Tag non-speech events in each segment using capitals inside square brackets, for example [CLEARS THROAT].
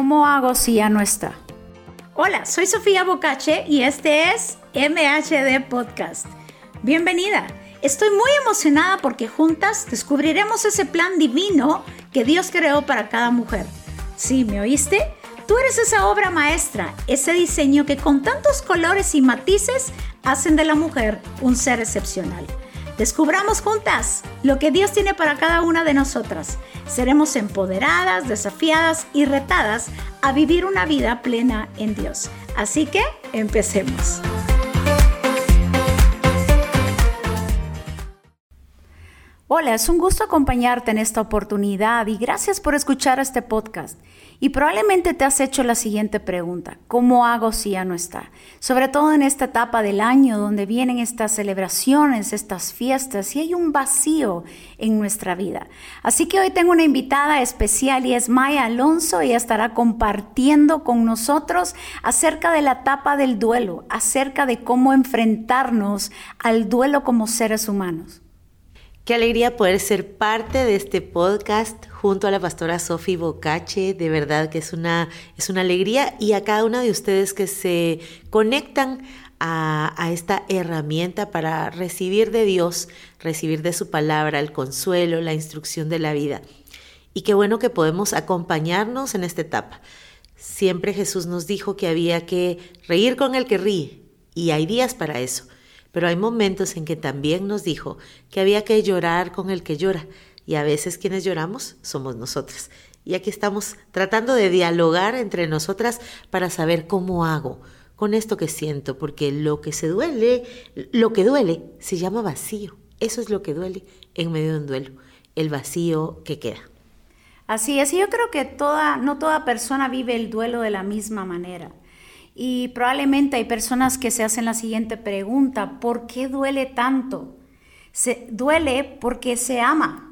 ¿Cómo hago si ya no está? Hola, soy Sofía Bocache y este es MHD Podcast. Bienvenida. Estoy muy emocionada porque juntas descubriremos ese plan divino que Dios creó para cada mujer. ¿Sí, me oíste? Tú eres esa obra maestra, ese diseño que con tantos colores y matices hacen de la mujer un ser excepcional. Descubramos juntas lo que Dios tiene para cada una de nosotras. Seremos empoderadas, desafiadas y retadas a vivir una vida plena en Dios. Así que empecemos. Hola, es un gusto acompañarte en esta oportunidad y gracias por escuchar este podcast. Y probablemente te has hecho la siguiente pregunta, ¿cómo hago si ya no está? Sobre todo en esta etapa del año donde vienen estas celebraciones, estas fiestas y hay un vacío en nuestra vida. Así que hoy tengo una invitada especial y es Maya Alonso. Ella estará compartiendo con nosotros acerca de la etapa del duelo, acerca de cómo enfrentarnos al duelo como seres humanos. Qué alegría poder ser parte de este podcast junto a la pastora Sofi Bocache. De verdad que es una, es una alegría y a cada una de ustedes que se conectan a, a, esta herramienta para recibir de Dios, recibir de su palabra el consuelo, la instrucción de la vida. Y qué bueno que podemos acompañarnos en esta etapa. Siempre Jesús nos dijo que había que reír con el que ríe y hay días para eso. Pero hay momentos en que también nos dijo que había que llorar con el que llora y a veces quienes lloramos somos nosotras. Y aquí estamos tratando de dialogar entre nosotras para saber cómo hago con esto que siento, porque lo que se duele, lo que duele se llama vacío. Eso es lo que duele en medio de un duelo, el vacío que queda. Así es, y yo creo que toda, no toda persona vive el duelo de la misma manera. Y probablemente hay personas que se hacen la siguiente pregunta, ¿por qué duele tanto? Se duele porque se ama.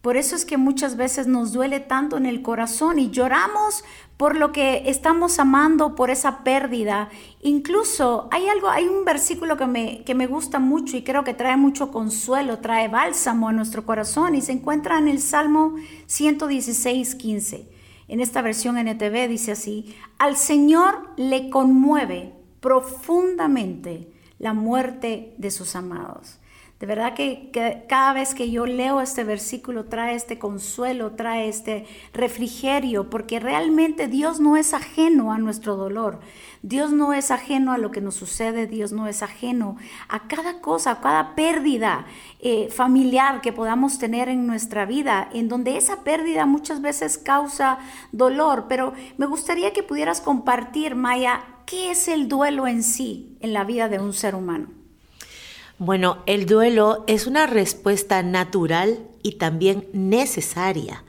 Por eso es que muchas veces nos duele tanto en el corazón y lloramos por lo que estamos amando, por esa pérdida. Incluso hay algo, hay un versículo que me, que me gusta mucho y creo que trae mucho consuelo, trae bálsamo a nuestro corazón y se encuentra en el Salmo 116, 15 en esta versión NTV dice así, al Señor le conmueve profundamente la muerte de sus amados. De verdad que, cada vez que yo leo este versículo trae este consuelo, trae este refrigerio, porque realmente Dios no es ajeno a nuestro dolor. Dios no es ajeno a lo que nos sucede, Dios no es ajeno a cada cosa, a cada pérdida eh, familiar que podamos tener en nuestra vida, en donde esa pérdida muchas veces causa dolor. Pero me gustaría que pudieras compartir, Maya, qué es el duelo en sí en la vida de un ser humano. Bueno, el duelo es una respuesta natural y también necesaria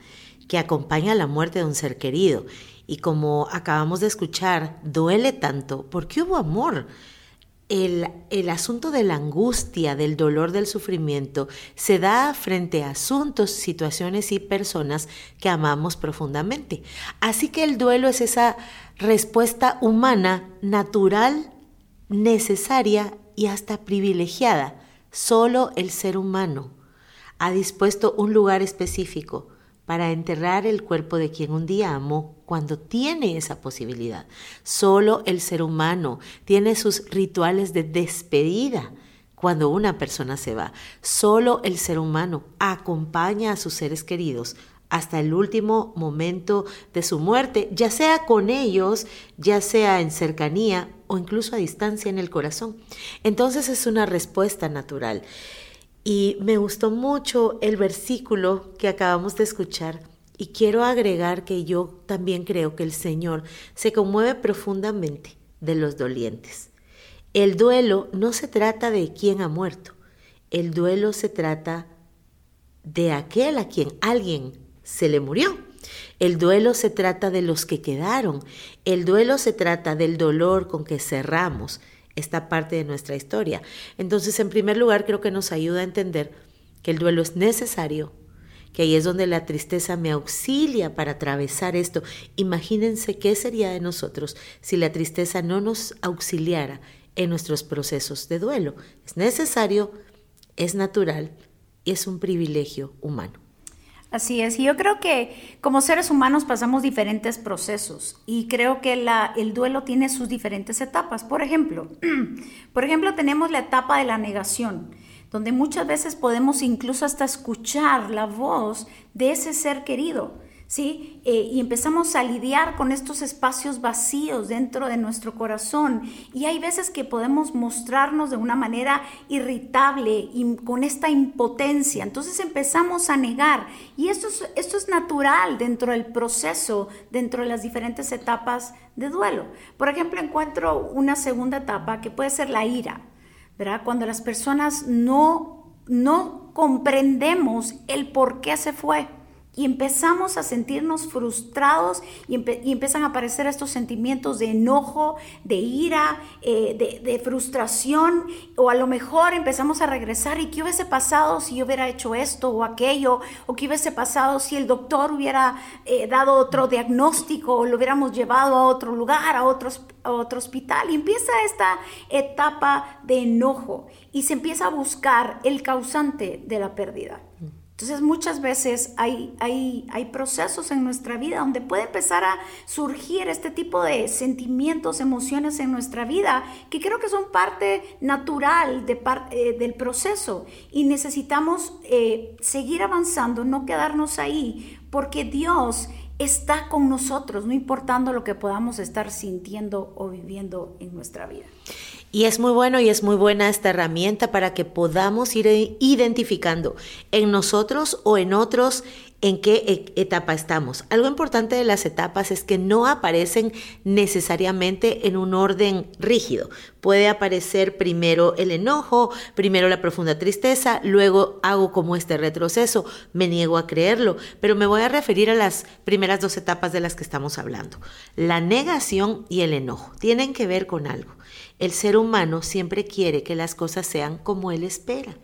que acompaña la muerte de un ser querido. Y como acabamos de escuchar, duele tanto porque hubo amor. El, el, asunto de la angustia, del dolor, del sufrimiento, se da frente a asuntos, situaciones y personas que amamos profundamente. Así que el duelo es esa respuesta humana, natural, necesaria y hasta privilegiada. Solo el ser humano ha dispuesto un lugar específico para enterrar el cuerpo de quien un día amó cuando tiene esa posibilidad. Solo el ser humano tiene sus rituales de despedida cuando una persona se va. Solo el ser humano acompaña a sus seres queridos hasta el último momento de su muerte, ya sea con ellos, ya sea en cercanía o incluso a distancia en el corazón. Entonces es una respuesta natural. Y me gustó mucho el versículo que acabamos de escuchar y quiero agregar que yo también creo que el Señor se conmueve profundamente de los dolientes. El duelo no se trata de quien ha muerto, el duelo se trata de aquel a quien alguien se le murió. El duelo se trata de los que quedaron. El duelo se trata del dolor con que cerramos esta parte de nuestra historia. Entonces, en primer lugar, creo que nos ayuda a entender que el duelo es necesario, que ahí es donde la tristeza me auxilia para atravesar esto. Imagínense qué sería de nosotros si la tristeza no nos auxiliara en nuestros procesos de duelo. Es necesario, es natural y es un privilegio humano. Así es, y yo creo que como seres humanos pasamos diferentes procesos y creo que la, el duelo tiene sus diferentes etapas. Por ejemplo, [CLEARS THROAT] por ejemplo, tenemos la etapa de la negación, donde muchas veces podemos incluso hasta escuchar la voz de ese ser querido Eh, y empezamos a lidiar con estos espacios vacíos dentro de nuestro corazón. Y hay veces que podemos mostrarnos de una manera irritable y con esta impotencia. Entonces empezamos a negar. Y esto es, esto es natural dentro del proceso, dentro de las diferentes etapas de duelo. Por ejemplo, encuentro una segunda etapa que puede ser la ira, ¿verdad? Cuando las personas no, no comprendemos el por qué se fue y empezamos a sentirnos frustrados y, empiezan a aparecer estos sentimientos de enojo, de ira, eh, de, frustración, o a lo mejor empezamos a regresar y qué hubiese pasado si yo hubiera hecho esto o aquello, o qué hubiese pasado si el doctor hubiera eh, dado otro diagnóstico o lo hubiéramos llevado a otro lugar, a otro, a otro hospital. Y empieza esta etapa de enojo y se empieza a buscar el causante de la pérdida. Entonces muchas veces hay, hay, hay, procesos en nuestra vida donde puede empezar a surgir este tipo de sentimientos, emociones en nuestra vida que creo que son parte natural de eh, del proceso y necesitamos eh, seguir avanzando, no quedarnos ahí, porque Dios está con nosotros, no importando lo que podamos estar sintiendo o viviendo en nuestra vida. Y es muy bueno y es muy buena esta herramienta para que podamos ir identificando en nosotros o en otros en qué e-, etapa estamos. Algo importante de las etapas es que no aparecen necesariamente en un orden rígido. Puede aparecer primero el enojo, primero la profunda tristeza, luego hago como este retroceso, me niego a creerlo, pero me voy a referir a las primeras dos etapas de las que estamos hablando. La negación y el enojo tienen que ver con algo. El ser humano siempre quiere que las cosas sean como él espera.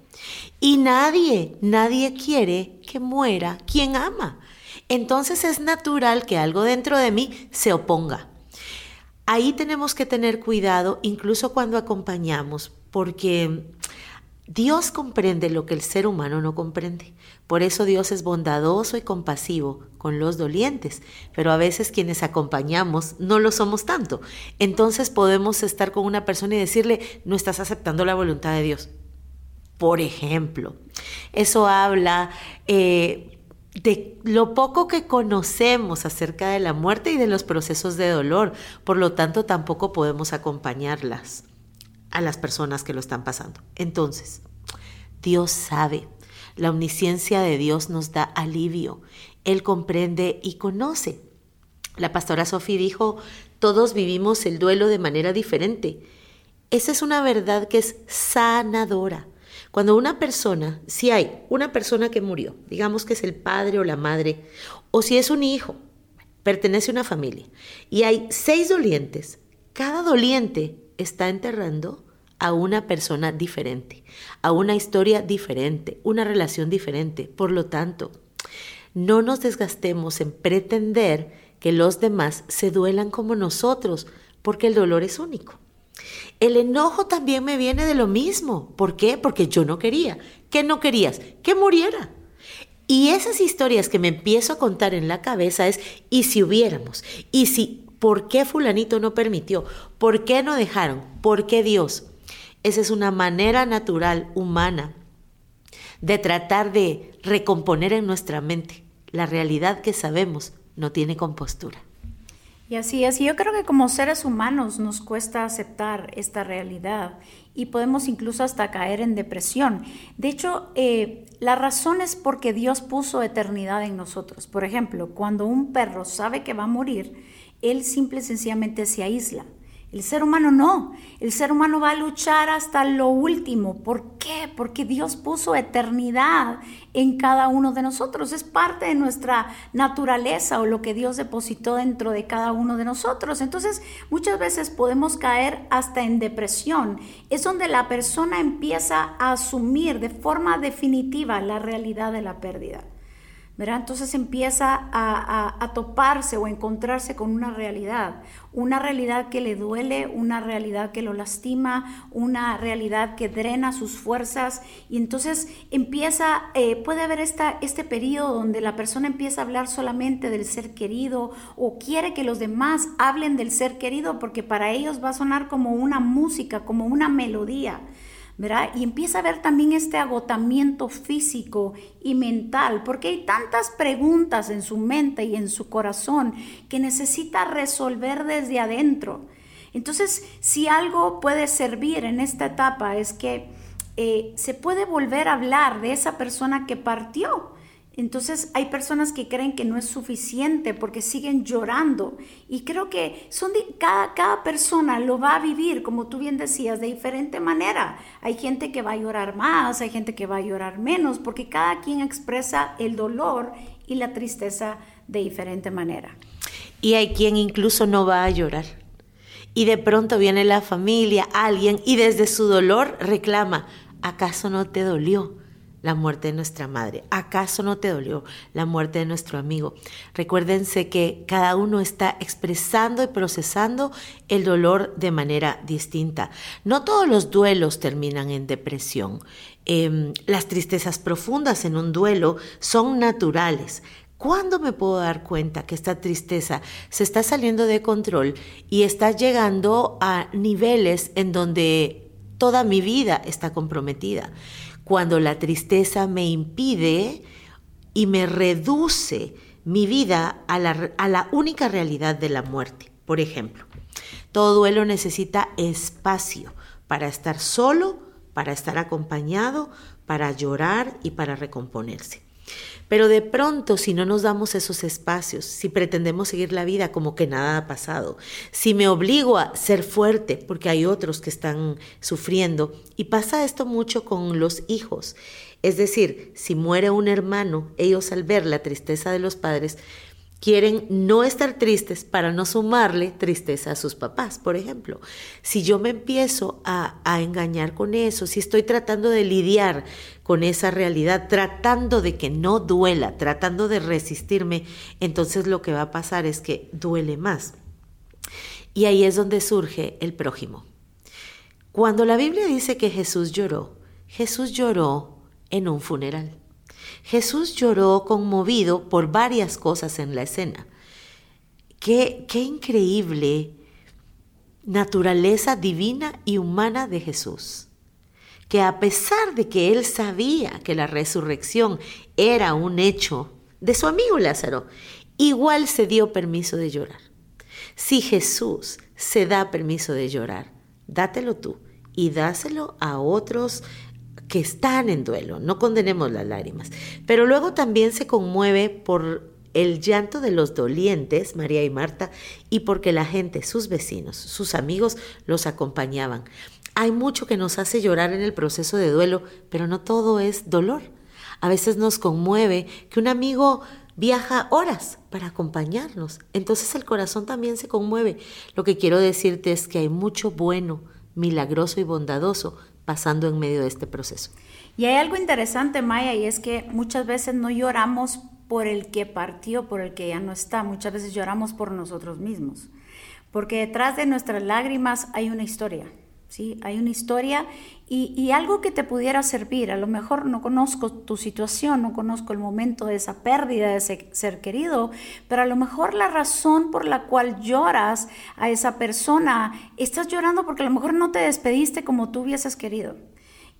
Y nadie, nadie quiere que muera quien ama. Entonces es natural que algo dentro de mí se oponga. Ahí tenemos que tener cuidado incluso cuando acompañamos, porque Dios comprende lo que el ser humano no comprende. Por eso Dios es bondadoso y compasivo con los dolientes, pero a veces quienes acompañamos no lo somos tanto. Entonces podemos estar con una persona y decirle, no estás aceptando la voluntad de Dios. Por ejemplo, eso habla eh, de lo poco que conocemos acerca de la muerte y de los procesos de dolor. Por lo tanto, tampoco podemos acompañarlas a las personas que lo están pasando. Entonces, Dios sabe, la omnisciencia de Dios nos da alivio, Él comprende y conoce. La pastora Sofía dijo, todos vivimos el duelo de manera diferente. Esa es una verdad que es sanadora. Cuando una persona, si hay una persona que murió, digamos que es el padre o la madre, o si es un hijo, pertenece a una familia, y hay seis dolientes, cada doliente está enterrando a una persona diferente, a una historia diferente, una relación diferente. Por lo tanto, no nos desgastemos en pretender que los demás se duelan como nosotros, porque el dolor es único. El enojo también me viene de lo mismo. ¿Por qué? Porque yo no quería. ¿Qué no querías? Que muriera. Y esas historias que me empiezo a contar en la cabeza es, ¿y si hubiéramos? ¿Y si, por qué fulanito no permitió? ¿Por qué no dejaron? ¿Por qué Dios? Esa es una manera natural, humana, de tratar de recomponer en nuestra mente la realidad que sabemos no tiene compostura. Y así es, yo creo que como seres humanos nos cuesta aceptar esta realidad y podemos incluso hasta caer en depresión. De hecho, eh, la razón es porque Dios puso eternidad en nosotros. Por ejemplo, cuando un perro sabe que va a morir, él simple y sencillamente se aísla. El ser humano no. El ser humano va a luchar hasta lo último. ¿Por qué? Porque Dios puso eternidad en cada uno de nosotros. Es parte de nuestra naturaleza o lo que Dios depositó dentro de cada uno de nosotros. Entonces, muchas veces podemos caer hasta en depresión. Es donde la persona empieza a asumir de forma definitiva la realidad de la pérdida. Entonces empieza a, toparse o encontrarse con una realidad, una realidad que le duele, una realidad que lo lastima, una realidad que drena sus fuerzas y entonces empieza, eh, puede haber este periodo donde la persona empieza a hablar solamente del ser querido o quiere que los demás hablen del ser querido porque para ellos va a sonar como una música, como una melodía. Y empieza a ver también este agotamiento físico y mental, porque hay tantas preguntas en su mente y en su corazón que necesita resolver desde adentro. Entonces, si algo puede servir en esta etapa es que eh, se puede volver a hablar de esa persona que partió entonces hay personas que creen que no es suficiente porque siguen llorando y creo que son cada, cada persona lo va a vivir, como tú bien decías, de diferente manera. Hay gente que va a llorar más, hay gente que va a llorar menos, porque cada quien expresa el dolor y la tristeza de diferente manera. Y hay quien incluso no va a llorar. Y de pronto viene la familia, alguien, y desde su dolor reclama, ¿acaso no te dolió? La muerte de nuestra madre? ¿Acaso no te dolió la muerte de nuestro amigo? Recuérdense que cada uno está expresando y procesando el dolor de manera distinta. No todos los duelos terminan en depresión. Em, las tristezas profundas en un duelo son naturales. ¿Cuándo me puedo dar cuenta que esta tristeza se está saliendo de control y está llegando a niveles en donde toda mi vida está comprometida? Cuando la tristeza me impide y me reduce mi vida a la, a la única realidad de la muerte. Por ejemplo, todo duelo necesita espacio para estar solo, para estar acompañado, para llorar y para recomponerse. Pero de pronto, si no nos damos esos espacios, si pretendemos seguir la vida como que nada ha pasado, si me obligo a ser fuerte porque hay otros que están sufriendo, y pasa esto mucho con los hijos, es decir, si muere un hermano, ellos al ver la tristeza de los padres, quieren no estar tristes para no sumarle tristeza a sus papás, por ejemplo. Si yo me empiezo a, engañar con eso, si estoy tratando de lidiar con esa realidad, tratando de que no duela, tratando de resistirme, entonces lo que va a pasar es que duele más. Y ahí es donde surge el prójimo. Cuando la Biblia dice que Jesús lloró, Jesús lloró en un funeral. Jesús lloró conmovido por varias cosas en la escena. Qué, increíble naturaleza divina y humana de Jesús que a pesar de que él sabía que la resurrección era un hecho de su amigo Lázaro, igual se dio permiso de llorar. Si Jesús se da permiso de llorar, dátelo tú y dáselo a otros que están en duelo, no condenemos las lágrimas, pero luego también se conmueve por el llanto de los dolientes, María y Marta, y porque la gente, sus vecinos, sus amigos, los acompañaban. Hay mucho que nos hace llorar en el proceso de duelo, pero no todo es dolor. A veces nos conmueve que un amigo viaja horas para acompañarnos, entonces el corazón también se conmueve. Lo que quiero decirte es que hay mucho bueno, milagroso y bondadoso pasando en medio de este proceso. Y hay algo interesante, Maya, y es que muchas veces no lloramos por el que partió, por el que ya no está, muchas veces lloramos por nosotros mismos, porque detrás de nuestras lágrimas hay una historia. ¿Sí? Hay una historia y, algo que te pudiera servir. A lo mejor no conozco tu situación, no conozco el momento de esa pérdida de ese ser querido, pero a lo mejor la razón por la cual lloras a esa persona, estás llorando porque a lo mejor no te despediste como tú hubieses querido.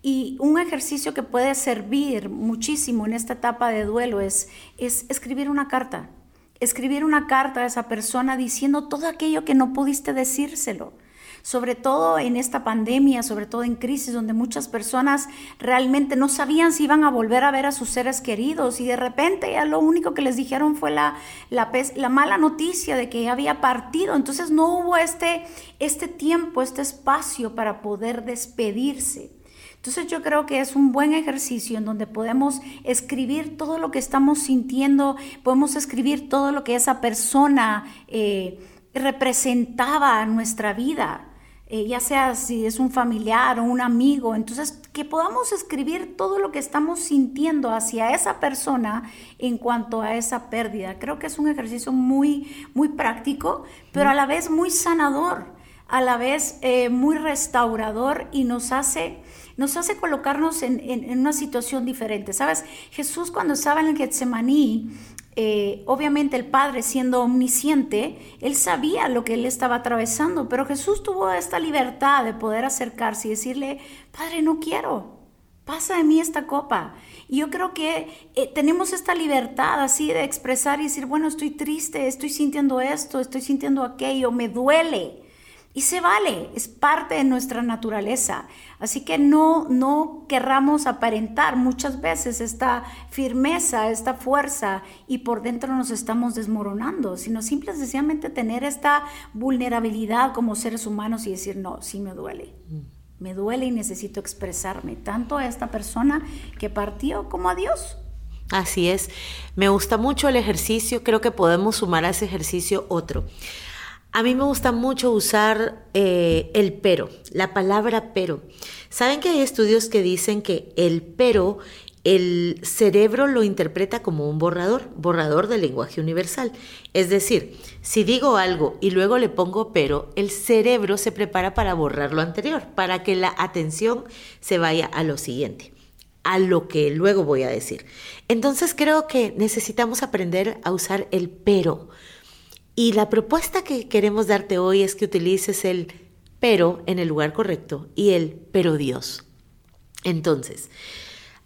Y un ejercicio que puede servir muchísimo en esta etapa de duelo es, es escribir una carta. Escribir una carta a esa persona diciendo todo aquello que no pudiste decírselo sobre todo en esta pandemia, sobre todo en crisis, donde muchas personas realmente no sabían si iban a volver a ver a sus seres queridos y de repente ya lo único que les dijeron fue la, la, la mala noticia de que había partido. Entonces no hubo este, este tiempo, este espacio para poder despedirse. Entonces yo creo que es un buen ejercicio en donde podemos escribir todo lo que estamos sintiendo, podemos escribir todo lo que esa persona eh, representaba en nuestra vida. Eh, ya sea si es un familiar o un amigo, entonces que podamos escribir todo lo que estamos sintiendo hacia esa persona en cuanto a esa pérdida. Creo que es un ejercicio muy, muy práctico, pero a la vez muy sanador, a la vez eh, muy restaurador y nos hace nos hace colocarnos en, en, una situación diferente. ¿Sabes? Jesús cuando estaba en el Getsemaní, eh, obviamente el Padre siendo omnisciente, él sabía lo que él estaba atravesando, pero Jesús tuvo esta libertad de poder acercarse y decirle, Padre, no quiero, pasa de mí esta copa. Y yo creo que eh, tenemos esta libertad así de expresar y decir, bueno, estoy triste, estoy sintiendo esto, estoy sintiendo aquello, me duele. Y se vale, es parte de nuestra naturaleza. Así que no, no querramos aparentar muchas veces esta firmeza, esta fuerza y por dentro nos estamos desmoronando, sino simple sencillamente tener esta vulnerabilidad como seres humanos y decir, no, sí me duele. Me duele y necesito expresarme tanto a esta persona que partió como a Dios. Así es. Me gusta mucho el ejercicio. Creo que podemos sumar a ese ejercicio otro. A mí me gusta mucho usar eh, el pero, la palabra pero. Saben que hay estudios que dicen que el pero, el cerebro lo interpreta como un borrador, borrador del lenguaje universal. Es decir, si digo algo y luego le pongo pero, el cerebro se prepara para borrar lo anterior, para que la atención se vaya a lo siguiente a lo que luego voy a decir. Entonces creo que necesitamos aprender a usar el pero y la propuesta que queremos darte hoy es que utilices el pero en el lugar correcto y el pero Dios. Entonces,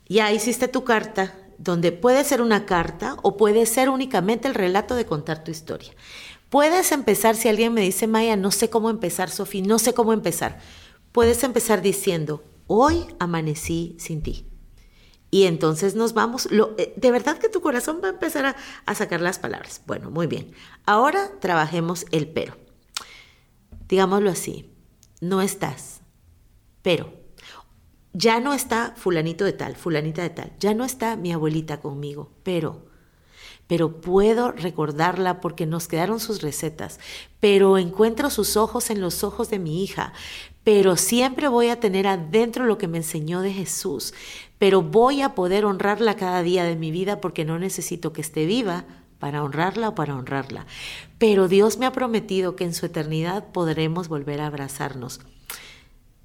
ya hiciste tu carta, donde puede ser una carta o puede ser únicamente el relato de contar tu historia. Puedes empezar, si alguien me dice, Maya, no sé cómo empezar, Sofía, no sé cómo empezar. Puedes empezar diciendo, hoy amanecí sin ti. Y entonces nos vamos, lo, eh, de verdad que tu corazón va a empezar a, a sacar las palabras. Bueno, muy bien. Ahora trabajemos el pero. Digámoslo así, no estás, pero ya no está fulanito de tal, fulanita de tal, ya no está mi abuelita conmigo, pero pero puedo recordarla porque nos quedaron sus recetas, pero encuentro sus ojos en los ojos de mi hija, pero siempre voy a tener adentro lo que me enseñó de Jesús, pero voy a poder honrarla cada día de mi vida porque no necesito que esté viva para honrarla o para honrarla. Pero Dios me ha prometido que en su eternidad podremos volver a abrazarnos.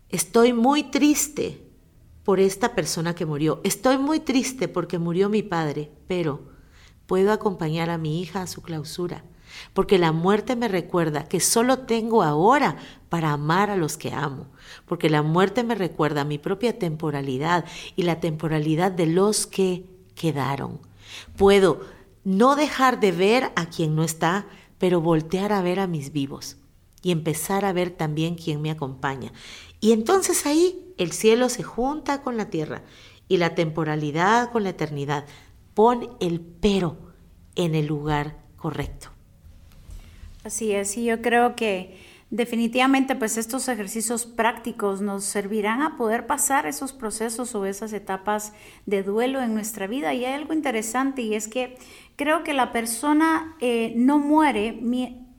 Estoy muy triste por esta persona que murió. Estoy muy triste porque murió mi padre, pero puedo acompañar a mi hija a su clausura porque la muerte me recuerda que solo tengo ahora para amar a los que amo, porque la muerte me recuerda mi propia temporalidad y la temporalidad de los que quedaron. Puedo no dejar de ver a quien no está, pero voltear a ver a mis vivos y empezar a ver también quien me acompaña. Y entonces ahí el cielo se junta con la tierra y la temporalidad con la eternidad. Pon el pero en el lugar correcto. Así es, y yo creo que definitivamente pues estos ejercicios prácticos nos servirán a poder pasar esos procesos o esas etapas de duelo en nuestra vida. Y hay algo interesante y es que creo que la persona eh, no muere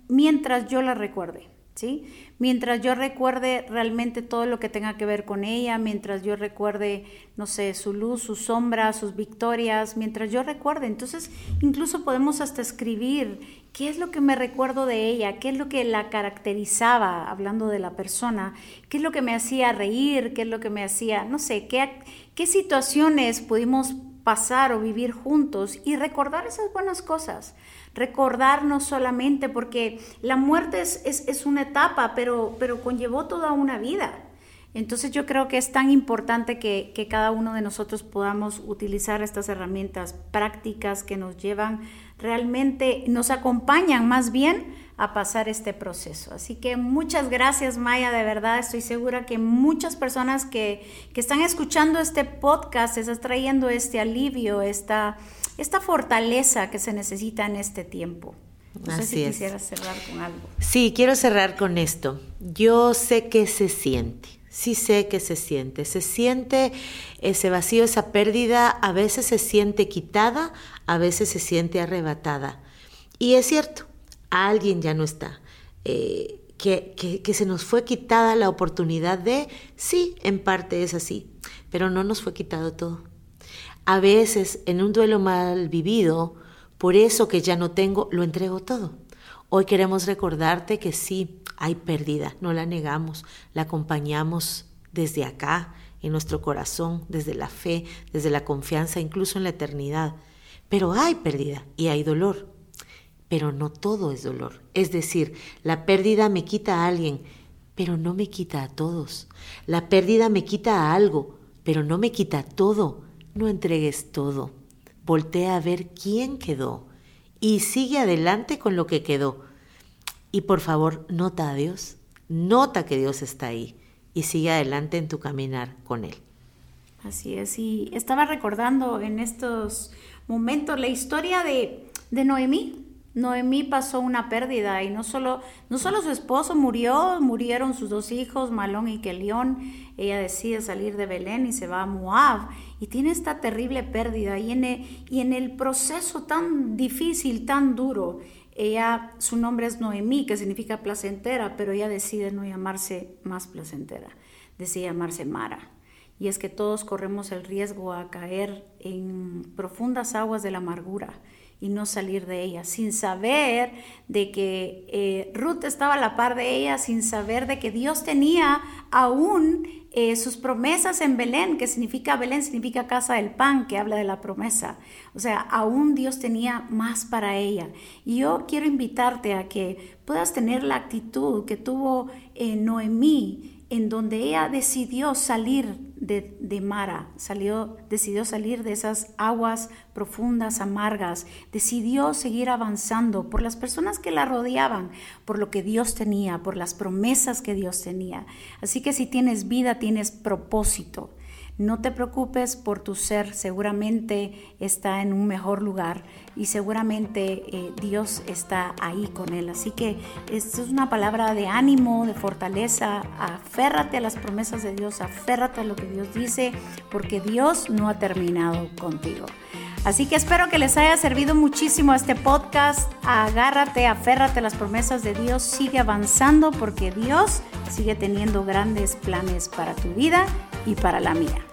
mientras yo la recuerde. ¿Sí? Mientras yo recuerde realmente todo lo que tenga que ver con ella, mientras yo recuerde, no sé, su luz, su sombra, sus victorias, mientras yo recuerde. Entonces, incluso podemos hasta escribir ¿Qué es lo que me recuerdo de ella? ¿Qué es lo que la caracterizaba, hablando de la persona? ¿Qué es lo que me hacía reír? ¿Qué es lo que me hacía, no sé, qué, qué situaciones pudimos pasar o vivir juntos y recordar esas buenas cosas? Recordarnos solamente, porque la muerte es, es, una etapa, pero, pero conllevó toda una vida. Entonces yo creo que es tan importante que, que, cada uno de nosotros podamos utilizar estas herramientas prácticas que nos llevan realmente nos acompañan más bien a pasar este proceso. Así que muchas gracias Maya, de verdad estoy segura que muchas personas que, están escuchando este podcast están trayendo este alivio, esta, esta fortaleza que se necesita en este tiempo. No sé si quisieras cerrar con algo. Sí, quiero cerrar con esto. Yo sé que se siente sí sé que se siente. Se siente ese vacío, esa pérdida, a veces se siente quitada, a veces se siente arrebatada. Y es cierto, alguien ya no está. Eh, que, que, se nos fue quitada la oportunidad de, sí, en parte es así, pero no nos fue quitado todo. A veces en un duelo mal vivido, por eso que ya no tengo, lo entrego todo. Hoy queremos recordarte que sí, hay pérdida, no la negamos, la acompañamos desde acá, en nuestro corazón, desde la fe, desde la confianza, incluso en la eternidad. Pero hay pérdida y hay dolor pero no todo es dolor. Es decir, la pérdida me quita a alguien, pero no me quita a todos. La pérdida me quita a algo, pero no me quita todo. No entregues todo. Voltea a ver quién quedó y sigue adelante con lo que quedó. Y por favor, nota a Dios, nota que Dios está ahí y sigue adelante en tu caminar con Él. Así es, y estaba recordando en estos momentos la historia de, de Noemí. Noemí pasó una pérdida y no solo, no solo su esposo murió, murieron sus dos hijos, Malón y Kelión. Ella decide salir de Belén y se va a Moab y tiene esta terrible pérdida. Y en el, y en el proceso tan difícil, tan duro, ella, su nombre es Noemí, que significa placentera, pero ella decide no llamarse más placentera, decide llamarse Mara. Y es que todos corremos el riesgo a caer en profundas aguas de la amargura y no salir de ella, sin saber de que eh, Ruth estaba a la par de ella, sin saber de que Dios tenía aún eh, sus promesas en Belén, que significa Belén, significa casa del pan, que habla de la promesa. O sea, aún Dios tenía más para ella. Y yo quiero invitarte a que puedas tener la actitud que tuvo eh, Noemí en donde ella decidió salir de, Mara, decidió salir de esas aguas profundas, amargas, decidió seguir avanzando por las personas que la rodeaban, por lo que Dios tenía, por las promesas que Dios tenía. Así que si tienes vida, tienes propósito. No te preocupes por tu ser, seguramente está en un mejor lugar y seguramente eh, Dios está ahí con él. Así que esto es una palabra de ánimo, de fortaleza. Aférrate a las promesas de Dios, aférrate a lo que Dios dice, porque Dios no ha terminado contigo. Así que espero que les haya servido muchísimo este podcast. Agárrate, aférrate a las promesas de Dios, sigue avanzando porque Dios sigue teniendo grandes planes para tu vida y para la mía.